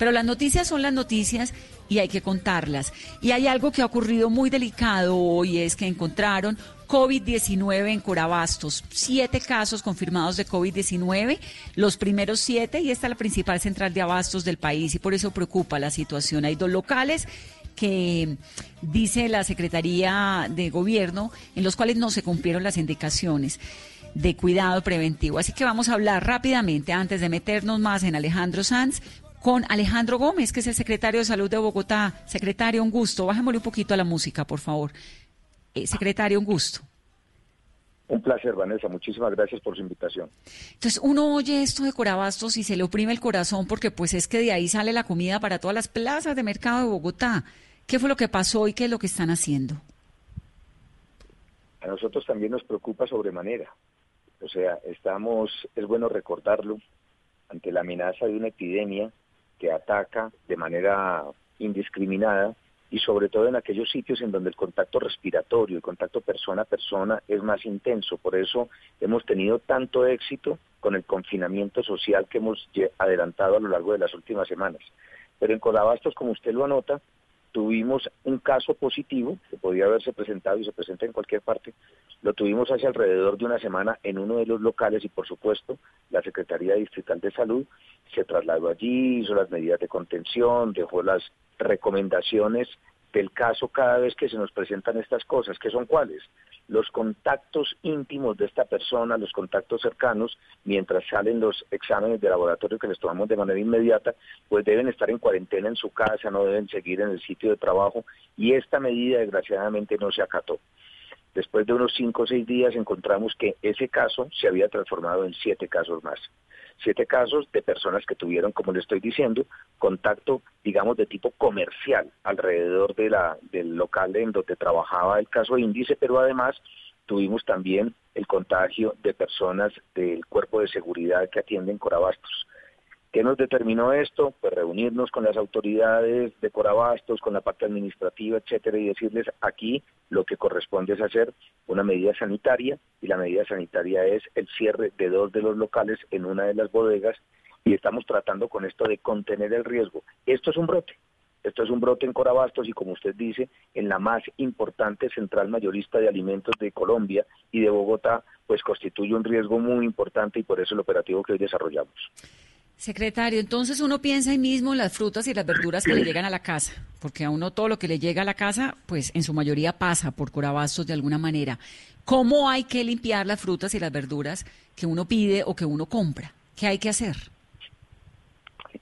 Pero las noticias son las noticias y hay que contarlas. Y hay algo que ha ocurrido muy delicado hoy, es que encontraron COVID-19 en Corabastos. Siete casos confirmados de COVID-19, los primeros siete, y esta es la principal central de abastos del país, y por eso preocupa la situación. Hay dos locales que dice la Secretaría de Gobierno, en los cuales no se cumplieron las indicaciones de cuidado preventivo. Así que vamos a hablar rápidamente, antes de meternos más en Alejandro Sanz, con Alejandro Gómez, que es el secretario de Salud de Bogotá. Secretario, un gusto. Bájemosle un poquito a la música, por favor. Eh, secretario, un gusto. Un placer, Vanessa. Muchísimas gracias por su invitación. Entonces, uno oye esto de Corabastos y se le oprime el corazón porque pues es que de ahí sale la comida para todas las plazas de mercado de Bogotá. ¿Qué fue lo que pasó y qué es lo que están haciendo? A nosotros también nos preocupa sobremanera. O sea, estamos, es bueno recordarlo, ante la amenaza de una epidemia que ataca de manera indiscriminada y sobre todo en aquellos sitios en donde el contacto respiratorio, el contacto persona a persona es más intenso. Por eso hemos tenido tanto éxito con el confinamiento social que hemos adelantado a lo largo de las últimas semanas. Pero en Codabastos, como usted lo anota, tuvimos un caso positivo que podía haberse presentado y se presenta en cualquier parte. Lo tuvimos hace alrededor de una semana en uno de los locales y por supuesto la Secretaría Distrital de Salud se trasladó allí, hizo las medidas de contención, dejó las recomendaciones del caso cada vez que se nos presentan estas cosas, que son cuáles? Los contactos íntimos de esta persona, los contactos cercanos, mientras salen los exámenes de laboratorio que les tomamos de manera inmediata, pues deben estar en cuarentena en su casa, no deben seguir en el sitio de trabajo y esta medida desgraciadamente no se acató. Después de unos cinco o seis días encontramos que ese caso se había transformado en siete casos más siete casos de personas que tuvieron, como le estoy diciendo, contacto, digamos, de tipo comercial alrededor de la, del local en donde trabajaba el caso índice, pero además tuvimos también el contagio de personas del cuerpo de seguridad que atienden Corabastos. ¿Qué nos determinó esto? Pues reunirnos con las autoridades de Corabastos, con la parte administrativa, etcétera, y decirles aquí lo que corresponde es hacer una medida sanitaria, y la medida sanitaria es el cierre de dos de los locales en una de las bodegas, y estamos tratando con esto de contener el riesgo. Esto es un brote. Esto es un brote en Corabastos y como usted dice, en la más importante central mayorista de alimentos de Colombia y de Bogotá, pues constituye un riesgo muy importante y por eso el operativo que hoy desarrollamos. Secretario, entonces uno piensa ahí mismo en las frutas y las verduras que le llegan a la casa, porque a uno todo lo que le llega a la casa, pues en su mayoría pasa por corabastos de alguna manera. ¿Cómo hay que limpiar las frutas y las verduras que uno pide o que uno compra? ¿Qué hay que hacer?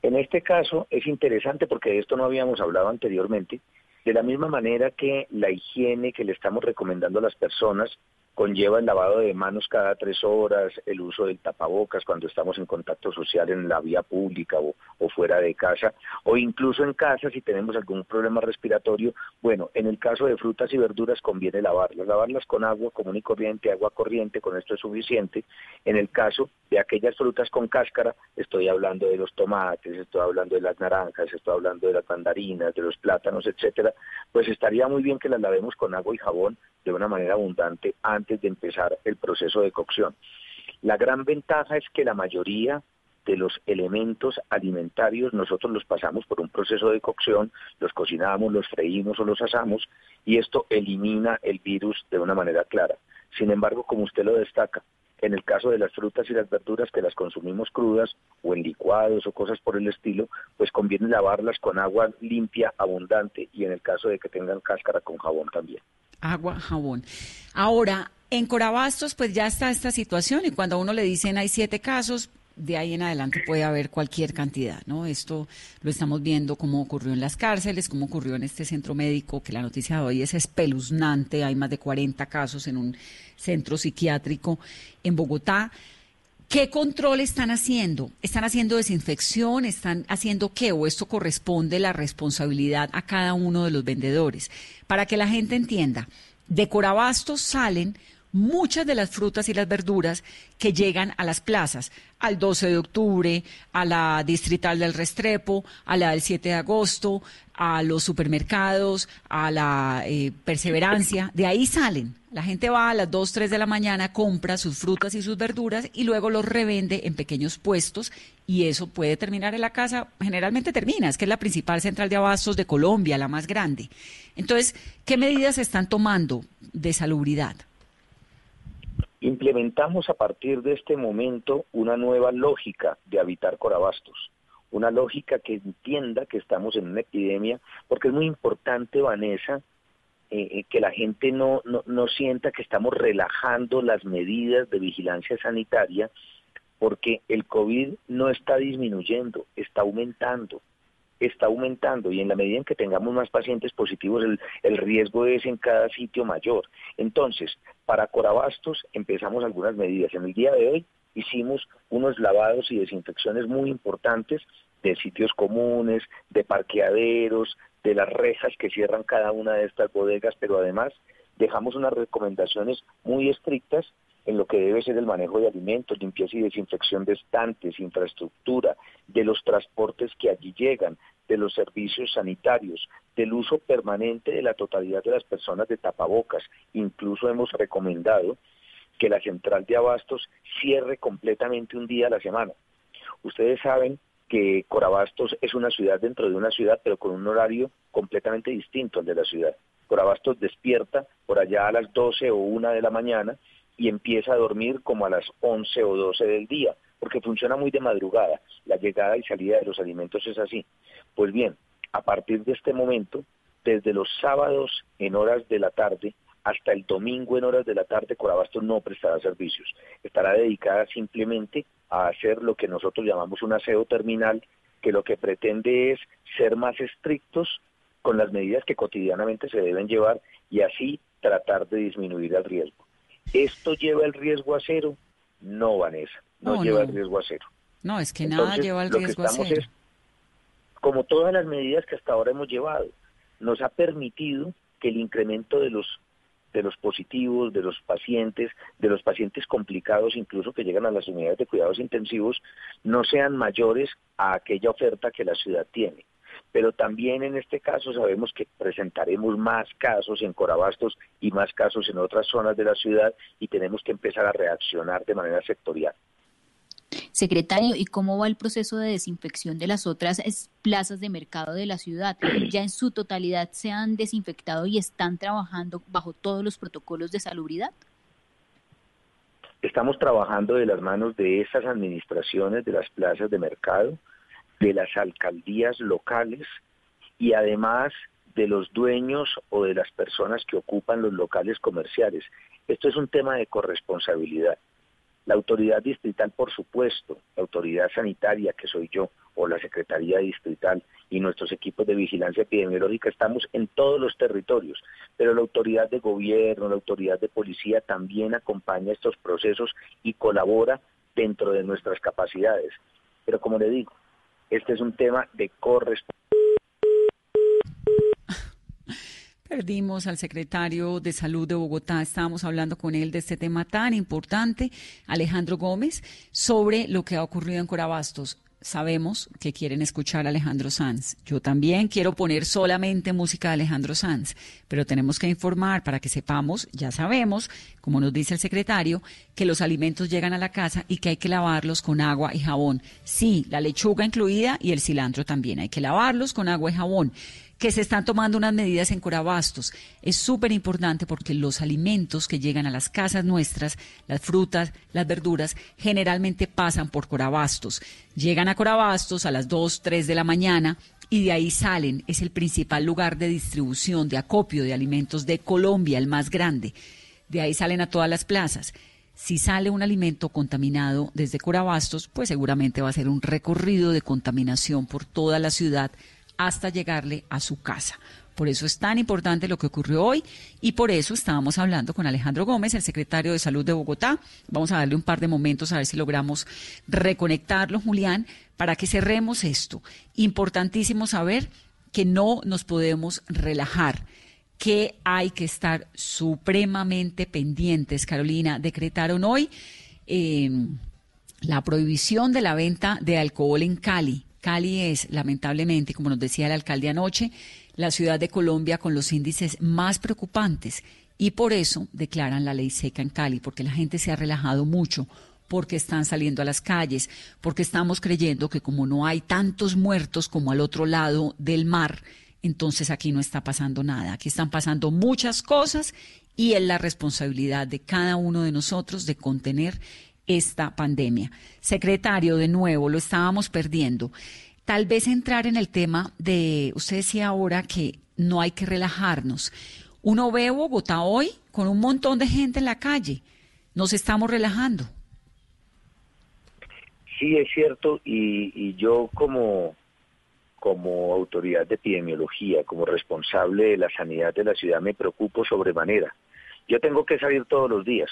En este caso es interesante porque de esto no habíamos hablado anteriormente. De la misma manera que la higiene que le estamos recomendando a las personas conlleva el lavado de manos cada tres horas, el uso del tapabocas cuando estamos en contacto social en la vía pública o, fuera de casa, o incluso en casa si tenemos algún problema respiratorio. Bueno, en el caso de frutas y verduras conviene lavarlas, lavarlas con agua común y corriente, agua corriente, con esto es suficiente. En el caso de aquellas frutas con cáscara, estoy hablando de los tomates, estoy hablando de las naranjas, estoy hablando de las mandarinas, de los plátanos, etcétera, pues estaría muy bien que las lavemos con agua y jabón de una manera abundante antes de empezar el proceso de cocción. La gran ventaja es que la mayoría de los elementos alimentarios nosotros los pasamos por un proceso de cocción, los cocinamos, los freímos o los asamos y esto elimina el virus de una manera clara. Sin embargo, como usted lo destaca, en el caso de las frutas y las verduras que las consumimos crudas o en licuados o cosas por el estilo, pues conviene lavarlas con agua limpia, abundante y en el caso de que tengan cáscara con jabón también agua, jabón. Ahora, en Corabastos, pues ya está esta situación y cuando a uno le dicen hay siete casos, de ahí en adelante puede haber cualquier cantidad, ¿no? Esto lo estamos viendo como ocurrió en las cárceles, como ocurrió en este centro médico, que la noticia de hoy es espeluznante, hay más de 40 casos en un centro psiquiátrico en Bogotá. ¿Qué control están haciendo? ¿Están haciendo desinfección? ¿Están haciendo qué? ¿O esto corresponde la responsabilidad a cada uno de los vendedores? Para que la gente entienda, de Corabastos salen muchas de las frutas y las verduras que llegan a las plazas, al 12 de octubre, a la distrital del Restrepo, a la del 7 de agosto, a los supermercados, a la eh, perseverancia, de ahí salen. La gente va a las 2, 3 de la mañana, compra sus frutas y sus verduras y luego los revende en pequeños puestos y eso puede terminar en la casa, generalmente termina, es que es la principal central de abastos de Colombia, la más grande. Entonces, ¿qué medidas se están tomando de salubridad? Implementamos a partir de este momento una nueva lógica de habitar Corabastos, una lógica que entienda que estamos en una epidemia, porque es muy importante, Vanessa, eh, eh, que la gente no, no, no sienta que estamos relajando las medidas de vigilancia sanitaria, porque el COVID no está disminuyendo, está aumentando está aumentando y en la medida en que tengamos más pacientes positivos el, riesgo es en cada sitio mayor. Entonces, para Corabastos empezamos algunas medidas. En el día de hoy hicimos unos lavados y desinfecciones muy importantes de sitios comunes, de parqueaderos, de las rejas que cierran cada una de estas bodegas, pero además dejamos unas recomendaciones muy estrictas en lo que debe ser el manejo de alimentos, limpieza y desinfección de estantes, infraestructura, de los transportes que allí llegan, de los servicios sanitarios, del uso permanente de la totalidad de las personas de tapabocas. Incluso hemos recomendado que la central de abastos cierre completamente un día a la semana. Ustedes saben que Corabastos es una ciudad dentro de una ciudad, pero con un horario completamente distinto al de la ciudad. Corabastos despierta por allá a las 12 o 1 de la mañana y empieza a dormir como a las 11 o 12 del día, porque funciona muy de madrugada. La llegada y salida de los alimentos es así. Pues bien, a partir de este momento, desde los sábados en horas de la tarde hasta el domingo en horas de la tarde, Corabastos no prestará servicios. Estará dedicada simplemente a hacer lo que nosotros llamamos un aseo terminal, que lo que pretende es ser más estrictos con las medidas que cotidianamente se deben llevar y así tratar de disminuir el riesgo. ¿Esto lleva el riesgo a cero? No, Vanessa, no, lleva el riesgo a cero. No, es que nada lleva el riesgo a cero. como todas las medidas que hasta ahora hemos llevado, nos ha permitido que el incremento de los de los positivos, de los pacientes, de los pacientes complicados, incluso que llegan a las unidades de cuidados intensivos, no sean mayores a aquella oferta que la ciudad tiene pero también en este caso sabemos que presentaremos más casos en Corabastos y más casos en otras zonas de la ciudad y tenemos que empezar a reaccionar de manera sectorial. Secretario, ¿y cómo va el proceso de desinfección de las otras plazas de mercado de la ciudad? ¿Ya en su totalidad se han desinfectado y están trabajando bajo todos los protocolos de salubridad? Estamos trabajando de las manos de esas administraciones de las plazas de mercado, de las alcaldías locales y además de los dueños o de las personas que ocupan los locales comerciales. Esto es un tema de corresponsabilidad. La autoridad distrital, por supuesto, la autoridad sanitaria, que soy yo, o la Secretaría Distrital y nuestros equipos de vigilancia epidemiológica, estamos en todos los territorios, pero la autoridad de gobierno, la autoridad de policía también acompaña estos procesos y colabora dentro de nuestras capacidades. Pero como le digo, este es un tema de corresponsabilidad. Perdimos al secretario de Salud de Bogotá. Estábamos hablando con él de este tema tan importante, Alejandro Gómez, sobre lo que ha ocurrido en Corabastos sabemos que quieren escuchar a Alejandro Sanz. Yo también quiero poner solamente música de Alejandro Sanz, pero tenemos que informar para que sepamos, ya sabemos, como nos dice el secretario, que los alimentos llegan a la casa y que hay que lavarlos con agua y jabón. Sí, la lechuga incluida y el cilantro también. Hay que lavarlos con agua y jabón que se están tomando unas medidas en Corabastos. Es súper importante porque los alimentos que llegan a las casas nuestras, las frutas, las verduras, generalmente pasan por Corabastos. Llegan a Corabastos a las 2, 3 de la mañana y de ahí salen. Es el principal lugar de distribución, de acopio de alimentos de Colombia, el más grande. De ahí salen a todas las plazas. Si sale un alimento contaminado desde Corabastos, pues seguramente va a ser un recorrido de contaminación por toda la ciudad hasta llegarle a su casa. Por eso es tan importante lo que ocurrió hoy y por eso estábamos hablando con Alejandro Gómez, el secretario de Salud de Bogotá. Vamos a darle un par de momentos a ver si logramos reconectarlo, Julián, para que cerremos esto. Importantísimo saber que no nos podemos relajar que hay que estar supremamente pendientes. Carolina, decretaron hoy em, la prohibición de la venta de alcohol en Cali. Cali es, lamentablemente, como nos decía el alcalde anoche, la ciudad de Colombia con los índices más preocupantes y por eso declaran la ley seca en Cali, porque la gente se ha relajado mucho, porque están saliendo a las calles, porque estamos creyendo que como no hay tantos muertos como al otro lado del mar, entonces aquí no está pasando nada. Aquí están pasando muchas cosas y es la responsabilidad de cada uno de nosotros de contener esta pandemia. Secretario, de nuevo, lo estábamos perdiendo. Tal vez entrar en el tema de, usted decía ahora que no hay que relajarnos. Uno ve Bogotá hoy con un montón de gente en la calle. Nos estamos relajando. Sí, es cierto, y, yo como como autoridad de epidemiología, como responsable de la sanidad de la ciudad, me preocupo sobremanera. Yo tengo que salir todos los días,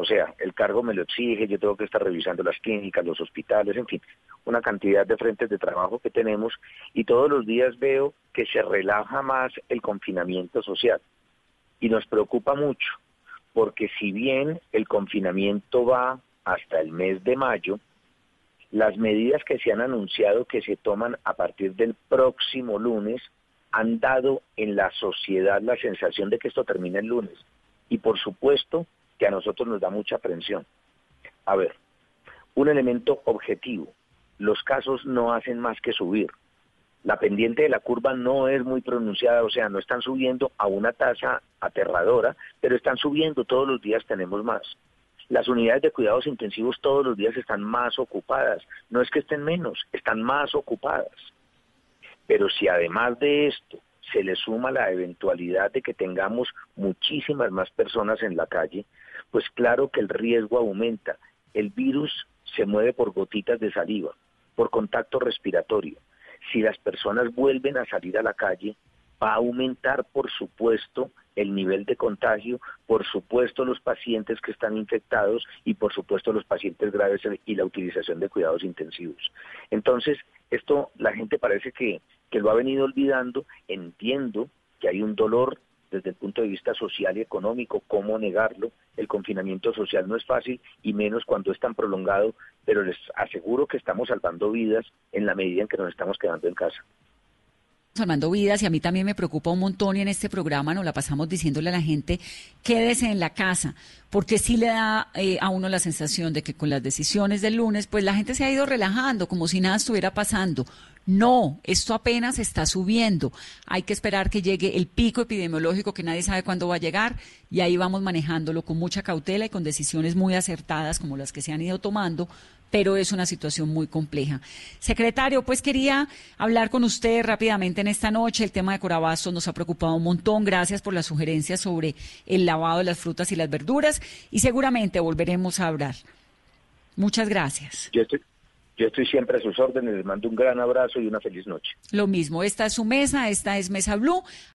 o sea, el cargo me lo exige, yo tengo que estar revisando las clínicas, los hospitales, en fin, una cantidad de frentes de trabajo que tenemos y todos los días veo que se relaja más el confinamiento social. Y nos preocupa mucho, porque si bien el confinamiento va hasta el mes de mayo, las medidas que se han anunciado que se toman a partir del próximo lunes han dado en la sociedad la sensación de que esto termina el lunes. Y por supuesto que a nosotros nos da mucha aprensión. A ver, un elemento objetivo. Los casos no hacen más que subir. La pendiente de la curva no es muy pronunciada, o sea, no están subiendo a una tasa aterradora, pero están subiendo, todos los días tenemos más. Las unidades de cuidados intensivos todos los días están más ocupadas. No es que estén menos, están más ocupadas. Pero si además de esto se le suma la eventualidad de que tengamos muchísimas más personas en la calle, pues claro que el riesgo aumenta. El virus se mueve por gotitas de saliva, por contacto respiratorio. Si las personas vuelven a salir a la calle, va a aumentar, por supuesto, el nivel de contagio, por supuesto los pacientes que están infectados y por supuesto los pacientes graves y la utilización de cuidados intensivos. Entonces, esto la gente parece que, que lo ha venido olvidando, entiendo que hay un dolor desde el punto de vista social y económico, cómo negarlo. El confinamiento social no es fácil y menos cuando es tan prolongado, pero les aseguro que estamos salvando vidas en la medida en que nos estamos quedando en casa salvando vidas y a mí también me preocupa un montón y en este programa nos la pasamos diciéndole a la gente quédese en la casa porque sí le da eh, a uno la sensación de que con las decisiones del lunes pues la gente se ha ido relajando como si nada estuviera pasando no, esto apenas está subiendo. Hay que esperar que llegue el pico epidemiológico que nadie sabe cuándo va a llegar y ahí vamos manejándolo con mucha cautela y con decisiones muy acertadas como las que se han ido tomando pero es una situación muy compleja. Secretario, pues quería hablar con usted rápidamente en esta noche. El tema de Corabasto nos ha preocupado un montón. Gracias por las sugerencias sobre el lavado de las frutas y las verduras y seguramente volveremos a hablar. Muchas gracias. Yo estoy siempre a sus órdenes. Les mando un gran abrazo y una feliz noche. Lo mismo. Esta es su mesa, esta es Mesa Blue.